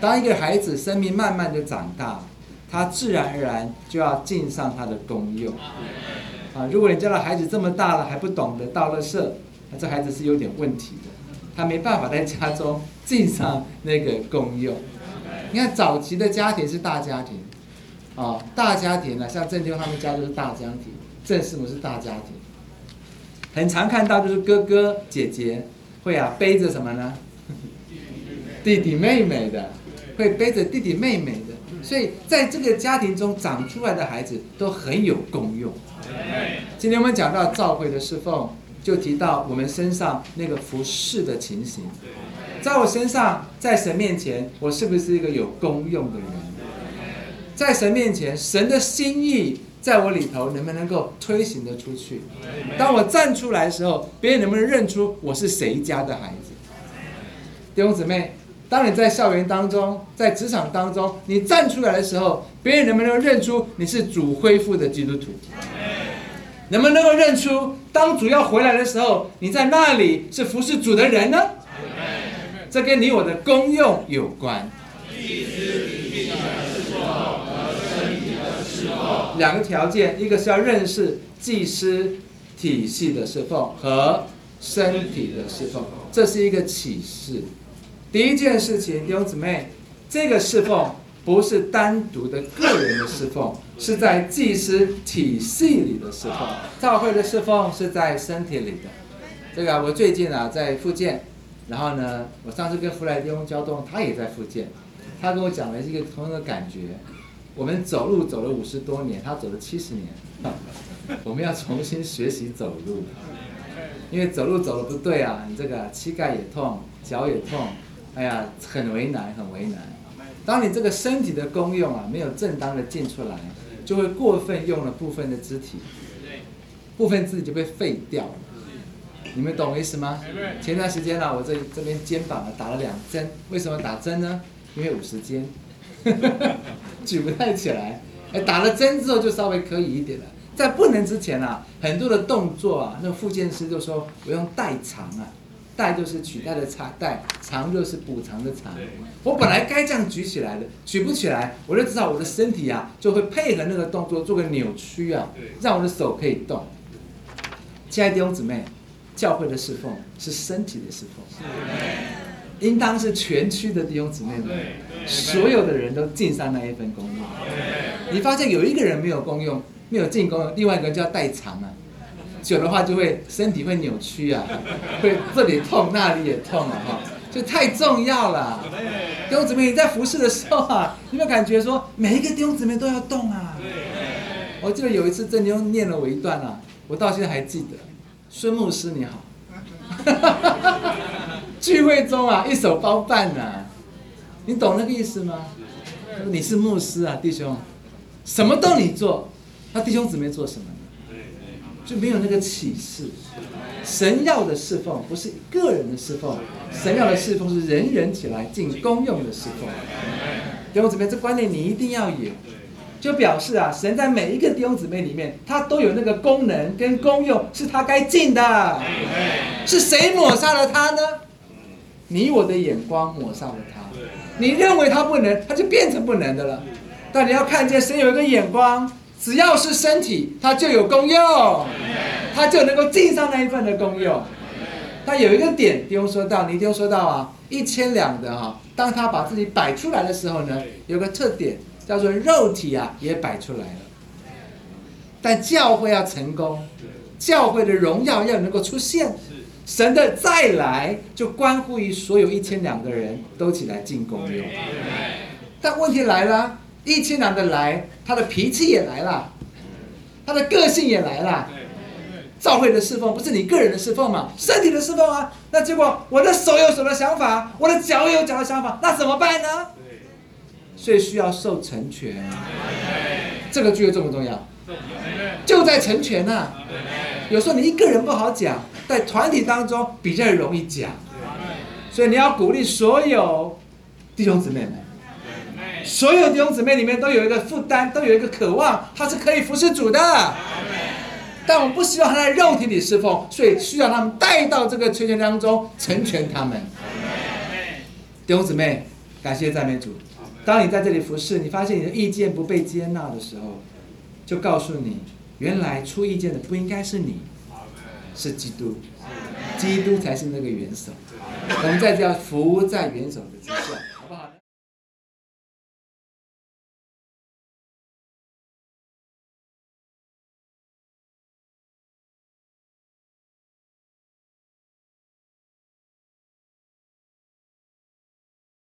当一个孩子生命慢慢的长大，他自然而然就要尽上他的功用。啊，如果你家的孩子这么大了还不懂得倒垃圾，那这孩子是有点问题的，他没办法在家中尽上那个功用。你看早期的家庭是大家庭，啊，大家庭呢，像郑丢他们家就是大家庭，郑师母是大家庭，很常看到就是哥哥姐姐会啊背着什么呢？弟弟妹妹的，会背着弟弟妹妹的，所以在这个家庭中长出来的孩子都很有功用。今天我们讲到召会的侍奉，就提到我们身上那个服侍的情形。在我身上，在神面前，我是不是一个有功用的人？在神面前，神的心意在我里头，能不能够推行得出去？当我站出来的时候，别人能不能认出我是谁家的孩子？弟兄姊妹。当你在校园当中，在职场当中，你站出来的时候，别人能不能认出你是主恢复的基督徒？能不能够认出，当主要回来的时候，你在那里是服侍主的人呢？这跟你我的功用有关。两个条件，一个是要认识祭司体系的侍奉和身体的侍奉，这是一个启示。第一件事情，弟兄姊妹，这个侍奉不是单独的个人的侍奉，是在祭司体系里的侍奉。教会的侍奉是在身体里的。这个我最近啊在复健，然后呢，我上次跟弗莱迪翁交通，他也在复健，他跟我讲了一个同样的感觉。我们走路走了五十多年，他走了七十年，我们要重新学习走路，因为走路走的不对啊，你这个膝盖也痛，脚也痛。哎呀，很为难，很为难。当你这个身体的功用啊，没有正当的进出来，就会过分用了部分的肢体，部分肢体就被废掉了。你们懂我意思吗？前段时间呢，我这这边肩膀啊打了两针，为什么打针呢？因为五十肩，举不太起来。哎，打了针之后就稍微可以一点了。在不能之前啊，很多的动作啊，那个复健师就说我用代偿啊。代就是取代的长，代长就是补偿的长。我本来该这样举起来的，举不起来，我就知道我的身体啊就会配合那个动作做个扭曲啊，让我的手可以动。亲爱的弟兄姊妹，教会的侍奉是身体的侍奉，应当是全区的弟兄姊妹们，所有的人都尽上那一份功用。你发现有一个人没有功用，没有进功，另外一个人就要代偿啊。久的话就会身体会扭曲啊，会这里痛那里也痛了哈，就太重要了。弟兄姊妹，你在服侍的时候啊，有没有感觉说每一个弟兄姊妹都要动啊？我记得有一次郑兄念了我一段啊，我到现在还记得。孙牧师你好，聚会中啊一手包办呐，你懂那个意思吗？你是牧师啊，弟兄，什么都你做，那弟兄姊妹做什么？就没有那个启示。神要的侍奉不是个人的侍奉，神要的侍奉是人人起来尽公用的侍奉。弟兄姊妹，这观念你一定要有，就表示啊，神在每一个弟兄姊妹里面，他都有那个功能跟功用，是他该尽的。是谁抹杀了他呢？你我的眼光抹杀了他。你认为他不能，他就变成不能的了。但你要看见神有一个眼光。只要是身体，它就有功用，它就能够尽上那一份的功用。它有一个点，弟兄说到，你弟兄说到啊，一千两的哈，当他把自己摆出来的时候呢，有个特点叫做肉体啊也摆出来了。但教会要成功，教会的荣耀要能够出现，神的再来就关乎于所有一千两的人都起来进功用。但问题来了。一千两的来，他的脾气也来了，他的个性也来了。教会的侍奉不是你个人的侍奉嘛？身体的侍奉啊。那结果我的手有手的想法，我的脚有脚的想法，那怎么办呢？所以需要受成全。这个具有重不重要？就在成全呐。有时候你一个人不好讲，在团体当中比较容易讲。所以你要鼓励所有弟兄姊妹们。所有弟兄姊妹里面都有一个负担，都有一个渴望，他是可以服侍主的。但我们不希望他在肉体里侍奉，所以需要他们带到这个圈圈当中，成全他们。弟兄姊妹，感谢赞美主。当你在这里服侍，你发现你的意见不被接纳的时候，就告诉你，原来出意见的不应该是你，是基督，基督才是那个元首。我们在这要服在元首的之下，好不好？